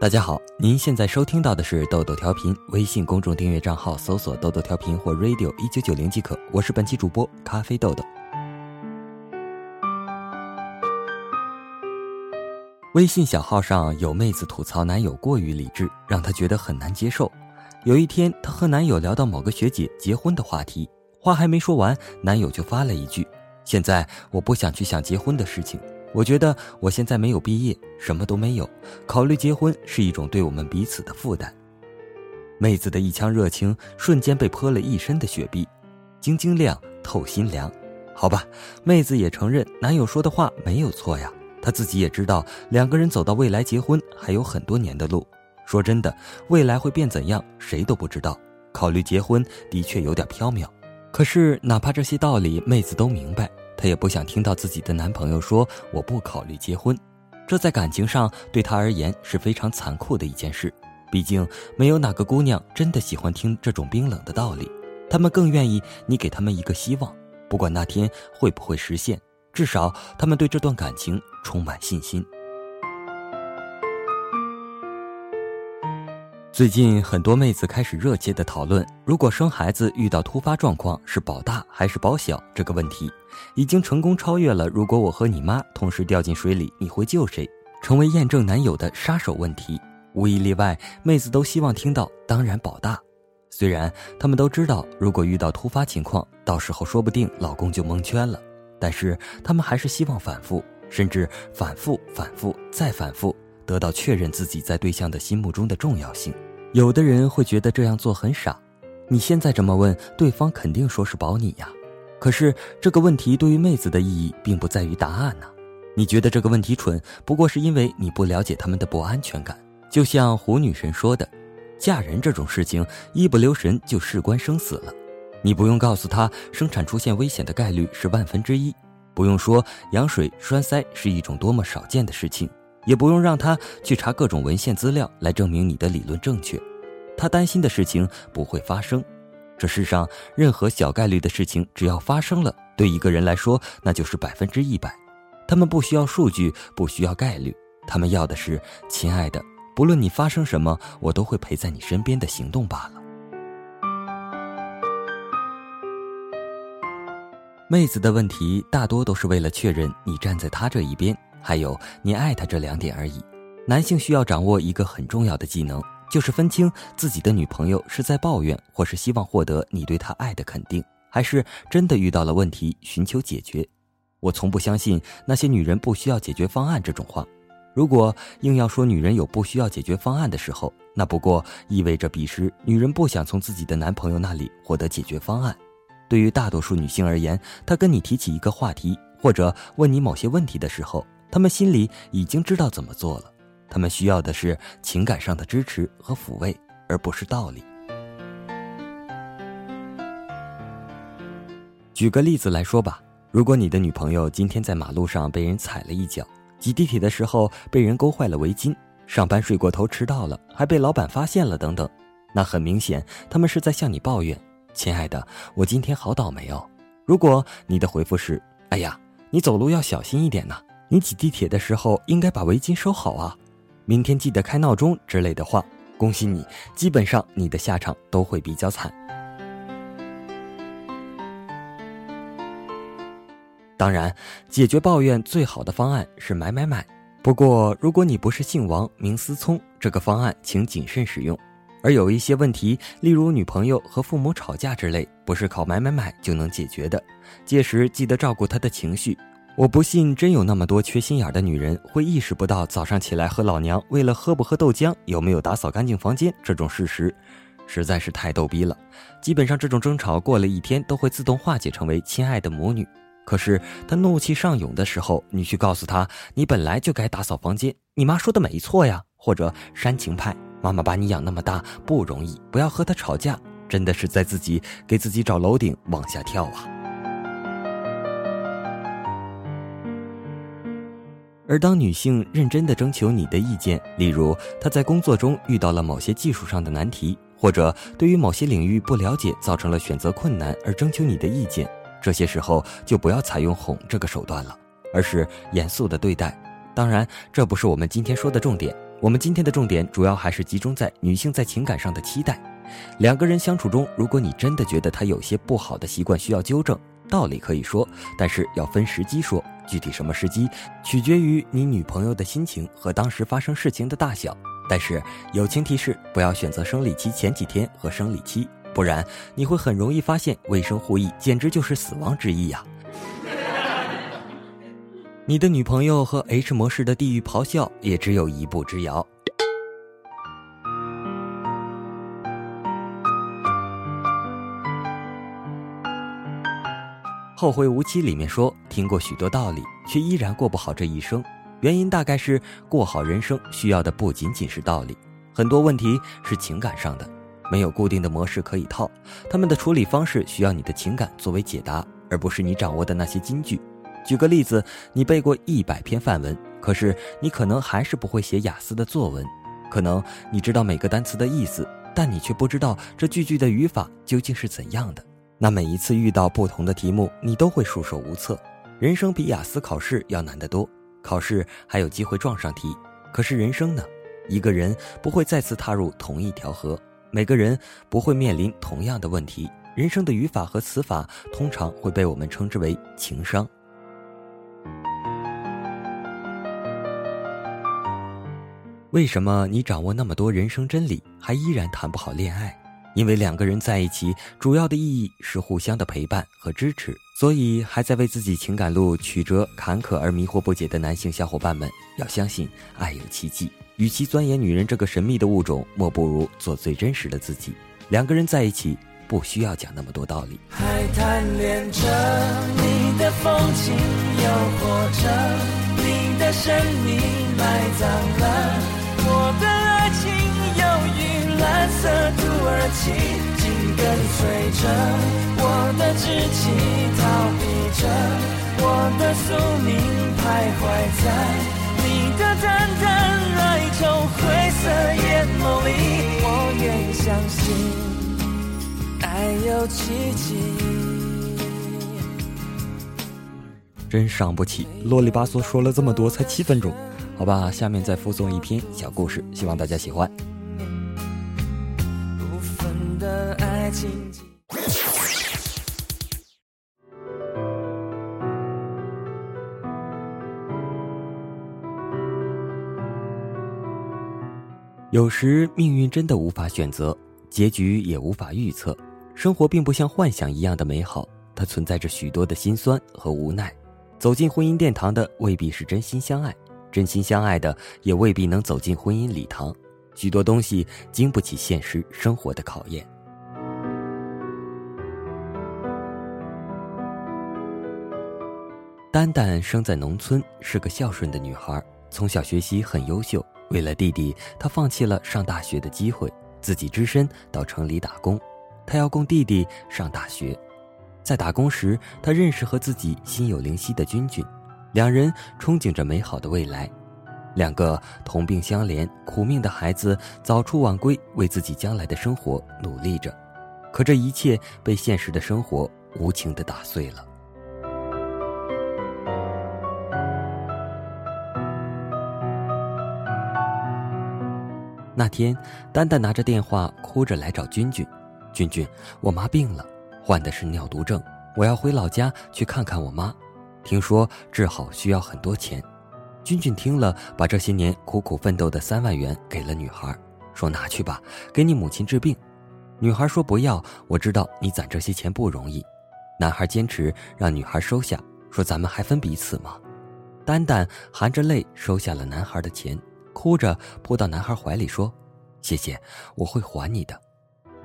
大家好，您现在收听到的是豆豆调频，微信公众订阅账号搜索“豆豆调频”或 “radio 一九九零”即可。我是本期主播咖啡豆豆。微信小号上有妹子吐槽男友过于理智，让她觉得很难接受。有一天，她和男友聊到某个学姐结婚的话题，话还没说完，男友就发了一句：“现在我不想去想结婚的事情。”我觉得我现在没有毕业，什么都没有，考虑结婚是一种对我们彼此的负担。妹子的一腔热情瞬间被泼了一身的雪碧，晶晶亮透心凉。好吧，妹子也承认男友说的话没有错呀，她自己也知道两个人走到未来结婚还有很多年的路。说真的，未来会变怎样，谁都不知道。考虑结婚的确有点缥缈，可是哪怕这些道理妹子都明白。她也不想听到自己的男朋友说我不考虑结婚，这在感情上对她而言是非常残酷的一件事。毕竟没有哪个姑娘真的喜欢听这种冰冷的道理，她们更愿意你给他们一个希望，不管那天会不会实现，至少他们对这段感情充满信心。最近很多妹子开始热切的讨论，如果生孩子遇到突发状况是保大还是保小这个问题，已经成功超越了如果我和你妈同时掉进水里，你会救谁？成为验证男友的杀手问题。无一例外，妹子都希望听到当然保大。虽然她们都知道，如果遇到突发情况，到时候说不定老公就蒙圈了，但是她们还是希望反复，甚至反复、反复再反复，得到确认自己在对象的心目中的重要性。有的人会觉得这样做很傻，你现在这么问，对方肯定说是保你呀。可是这个问题对于妹子的意义并不在于答案呢。你觉得这个问题蠢，不过是因为你不了解他们的不安全感。就像胡女神说的，嫁人这种事情一不留神就事关生死了。你不用告诉她生产出现危险的概率是万分之一，不用说羊水栓塞是一种多么少见的事情。也不用让他去查各种文献资料来证明你的理论正确，他担心的事情不会发生。这世上任何小概率的事情，只要发生了，对一个人来说那就是百分之一百。他们不需要数据，不需要概率，他们要的是亲爱的，不论你发生什么，我都会陪在你身边的行动罢了。妹子的问题大多都是为了确认你站在他这一边。还有你爱他这两点而已。男性需要掌握一个很重要的技能，就是分清自己的女朋友是在抱怨，或是希望获得你对她爱的肯定，还是真的遇到了问题寻求解决。我从不相信那些女人不需要解决方案这种话。如果硬要说女人有不需要解决方案的时候，那不过意味着彼时女人不想从自己的男朋友那里获得解决方案。对于大多数女性而言，她跟你提起一个话题，或者问你某些问题的时候。他们心里已经知道怎么做了，他们需要的是情感上的支持和抚慰，而不是道理。举个例子来说吧，如果你的女朋友今天在马路上被人踩了一脚，挤地铁的时候被人勾坏了围巾，上班睡过头迟到了还被老板发现了等等，那很明显他们是在向你抱怨：“亲爱的，我今天好倒霉哦。”如果你的回复是：“哎呀，你走路要小心一点呐。”你挤地铁的时候应该把围巾收好啊，明天记得开闹钟之类的话。恭喜你，基本上你的下场都会比较惨。当然，解决抱怨最好的方案是买买买。不过，如果你不是姓王名思聪，这个方案请谨慎使用。而有一些问题，例如女朋友和父母吵架之类，不是靠买买买就能解决的。届时记得照顾她的情绪。我不信，真有那么多缺心眼的女人会意识不到早上起来和老娘为了喝不喝豆浆、有没有打扫干净房间这种事实，实在是太逗逼了。基本上这种争吵过了一天都会自动化解成为亲爱的母女。可是她怒气上涌的时候，你去告诉她，你本来就该打扫房间，你妈说的没错呀。或者煽情派，妈妈把你养那么大不容易，不要和她吵架，真的是在自己给自己找楼顶往下跳啊。而当女性认真的征求你的意见，例如她在工作中遇到了某些技术上的难题，或者对于某些领域不了解，造成了选择困难而征求你的意见，这些时候就不要采用哄这个手段了，而是严肃的对待。当然，这不是我们今天说的重点。我们今天的重点主要还是集中在女性在情感上的期待。两个人相处中，如果你真的觉得他有些不好的习惯需要纠正，道理可以说，但是要分时机说。具体什么时机，取决于你女朋友的心情和当时发生事情的大小。但是友情提示：不要选择生理期前几天和生理期，不然你会很容易发现卫生护翼简直就是死亡之翼呀。你的女朋友和 H 模式的地狱咆哮也只有一步之遥。《后会无期》里面说，听过许多道理，却依然过不好这一生。原因大概是过好人生需要的不仅仅是道理，很多问题是情感上的，没有固定的模式可以套，他们的处理方式需要你的情感作为解答，而不是你掌握的那些金句。举个例子，你背过一百篇范文，可是你可能还是不会写雅思的作文；可能你知道每个单词的意思，但你却不知道这句句的语法究竟是怎样的。那每一次遇到不同的题目，你都会束手无策。人生比雅思考试要难得多，考试还有机会撞上题，可是人生呢？一个人不会再次踏入同一条河，每个人不会面临同样的问题。人生的语法和词法通常会被我们称之为情商。为什么你掌握那么多人生真理，还依然谈不好恋爱？因为两个人在一起，主要的意义是互相的陪伴和支持，所以还在为自己情感路曲折坎坷而迷惑不解的男性小伙伴们，要相信爱有奇迹。与其钻研女人这个神秘的物种，莫不如做最真实的自己。两个人在一起，不需要讲那么多道理。还贪恋着你的风情，诱惑着你的神秘，埋葬了色土耳其紧跟随着我的志气，逃避着我的宿命，徘徊在你的淡淡哀愁灰色眼眸里。我愿意相信爱有奇迹。真伤不起，啰里吧嗦说了这么多，才七分钟，好吧，下面再附送一篇小故事，希望大家喜欢。有时命运真的无法选择，结局也无法预测。生活并不像幻想一样的美好，它存在着许多的心酸和无奈。走进婚姻殿堂的未必是真心相爱，真心相爱的也未必能走进婚姻礼堂。许多东西经不起现实生活的考验。丹丹生在农村，是个孝顺的女孩，从小学习很优秀。为了弟弟，他放弃了上大学的机会，自己只身到城里打工。他要供弟弟上大学。在打工时，他认识和自己心有灵犀的君君，两人憧憬着美好的未来。两个同病相怜、苦命的孩子早出晚归，为自己将来的生活努力着。可这一切被现实的生活无情地打碎了。那天，丹丹拿着电话哭着来找君君：“君君，我妈病了，患的是尿毒症，我要回老家去看看我妈。听说治好需要很多钱。”君君听了，把这些年苦苦奋斗的三万元给了女孩，说：“拿去吧，给你母亲治病。”女孩说：“不要，我知道你攒这些钱不容易。”男孩坚持让女孩收下，说：“咱们还分彼此吗？”丹丹含着泪收下了男孩的钱。哭着扑到男孩怀里说：“谢谢，我会还你的。”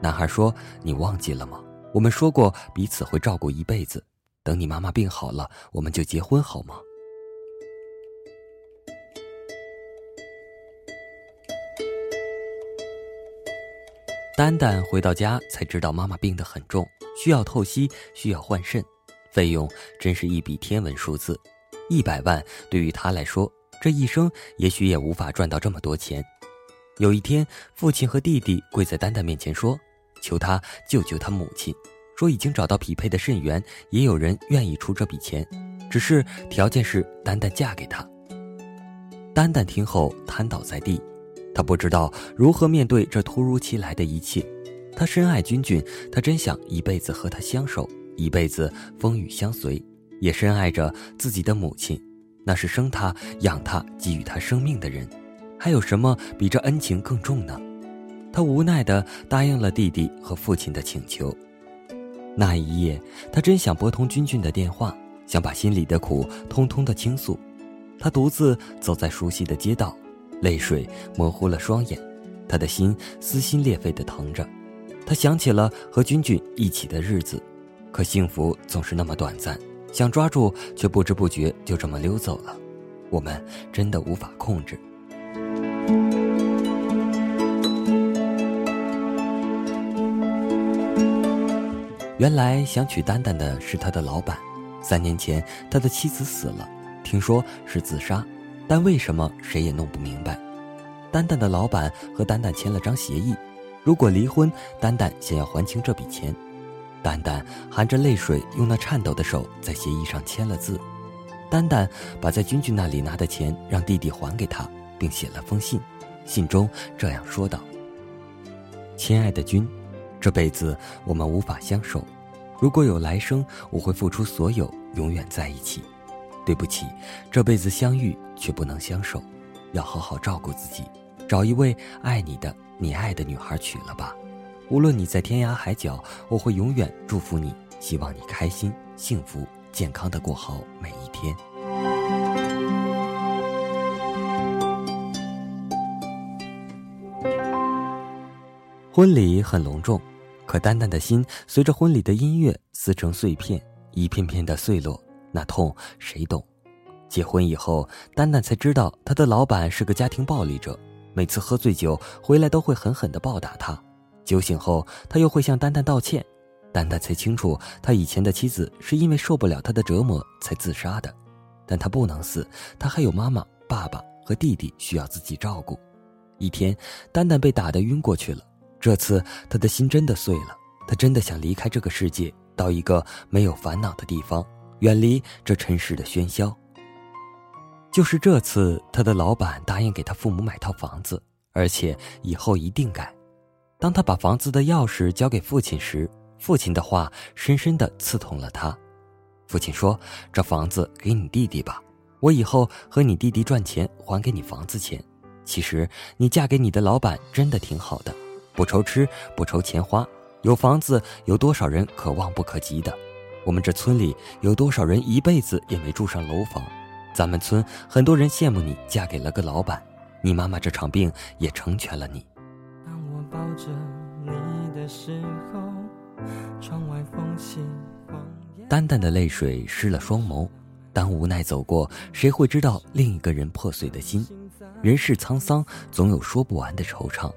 男孩说：“你忘记了吗？我们说过彼此会照顾一辈子。等你妈妈病好了，我们就结婚好吗？”丹丹回到家才知道妈妈病得很重，需要透析，需要换肾，费用真是一笔天文数字，一百万对于他来说。这一生也许也无法赚到这么多钱。有一天，父亲和弟弟跪在丹丹面前说：“求他救救他母亲，说已经找到匹配的肾源，也有人愿意出这笔钱，只是条件是丹丹嫁给他。”丹丹听后瘫倒在地，他不知道如何面对这突如其来的一切。他深爱君君，他真想一辈子和他相守，一辈子风雨相随，也深爱着自己的母亲，那是生他养他给予他生命的人，还有什么比这恩情更重呢？他无奈地答应了弟弟和父亲的请求。那一夜，他真想拨通君君的电话，想把心里的苦通通的倾诉。他独自走在熟悉的街道，泪水模糊了双眼，他的心撕心裂肺地疼着。他想起了和君君一起的日子，可幸福总是那么短暂，想抓住却不知不觉就这么溜走了。我们真的无法控制。原来想娶丹丹的是他的老板，三年前他的妻子死了，听说是自杀，但为什么谁也弄不明白。丹丹的老板和丹丹签了张协议。如果离婚，丹丹想要还清这笔钱。丹丹含着泪水，用那颤抖的手在协议上签了字。丹丹把在君君那里拿的钱让弟弟还给他，并写了封信。信中这样说道：“亲爱的君，这辈子我们无法相守。如果有来生，我会付出所有，永远在一起。对不起，这辈子相遇却不能相守，要好好照顾自己，找一位爱你的。”你爱的女孩娶了吧，无论你在天涯海角，我会永远祝福你，希望你开心、幸福、健康的过好每一天。婚礼很隆重，可丹丹的心随着婚礼的音乐撕成碎片，一片片的碎落，那痛谁懂？结婚以后，丹丹才知道她的老板是个家庭暴力者。每次喝醉酒回来，都会狠狠地暴打他。酒醒后，他又会向丹丹道歉。丹丹才清楚，他以前的妻子是因为受不了他的折磨才自杀的。但他不能死，他还有妈妈、爸爸和弟弟需要自己照顾。一天，丹丹被打得晕过去了。这次，他的心真的碎了。他真的想离开这个世界，到一个没有烦恼的地方，远离这尘世的喧嚣。就是这次，他的老板答应给他父母买套房子，而且以后一定改。当他把房子的钥匙交给父亲时，父亲的话深深的刺痛了他。父亲说：“这房子给你弟弟吧，我以后和你弟弟赚钱还给你房子钱。其实你嫁给你的老板真的挺好的，不愁吃不愁钱花，有房子有多少人可望不可及的？我们这村里有多少人一辈子也没住上楼房？”咱们村很多人羡慕你嫁给了个老板，你妈妈这场病也成全了你。着你的时候，窗外风起淡淡的泪水湿了双眸。当无奈走过，谁会知道另一个人破碎的心？人世沧桑，总有说不完的惆怅。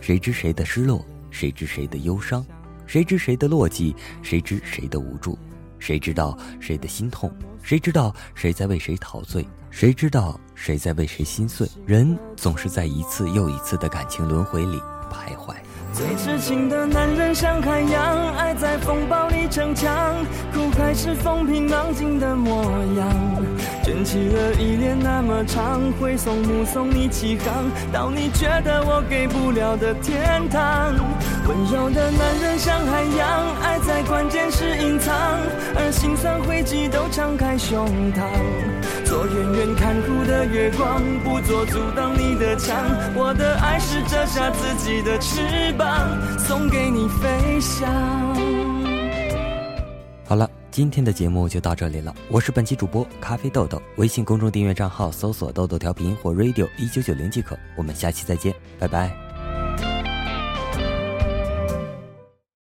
谁知谁的失落？谁知谁的忧伤？谁知谁的落寂？谁知谁的无助？谁知道谁的心痛？谁知道谁在为谁陶醉？谁知道谁在为谁心碎？人总是在一次又一次的感情轮回里徘徊。最痴情的男人像海洋，爱在风暴里逞强，苦还是风平浪静的模样。卷起了依恋那么长，挥送目送你起航，到你觉得我给不了的天堂。温柔的男人像海洋，爱在关键时隐藏，而心酸汇集都敞开胸膛。做远远看护的月光，不做阻挡你的墙。我的爱是折下自己的翅膀，送给你飞翔。好了，今天的节目就到这里了。我是本期主播咖啡豆豆，微信公众订阅账号搜索“豆豆调频”或 “radio 一九九零”即可。我们下期再见，拜拜。